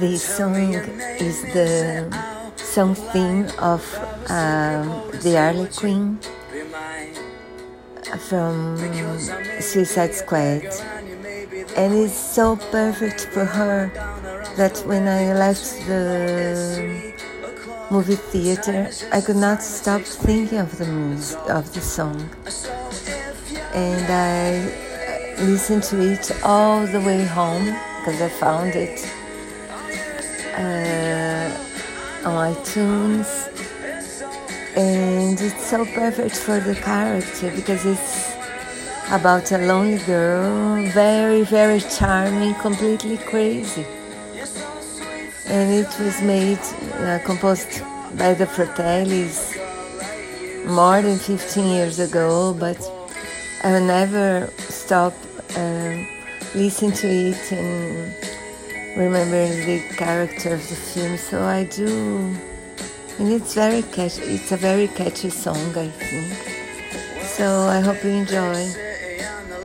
This song is the song theme of um, the Harley Quinn from Suicide Squad, and it's so perfect for her that when I left the movie theater, I could not stop thinking of the music of the song, and I listened to it all the way home because I found it iTunes, and it's so perfect for the character because it's about a lonely girl, very, very charming, completely crazy. And it was made, uh, composed by the Fratellis more than 15 years ago, but I will never stop uh, listening to it and remembering the character of the film. So I do, and it's very catchy. It's a very catchy song, I think. So I hope you enjoy.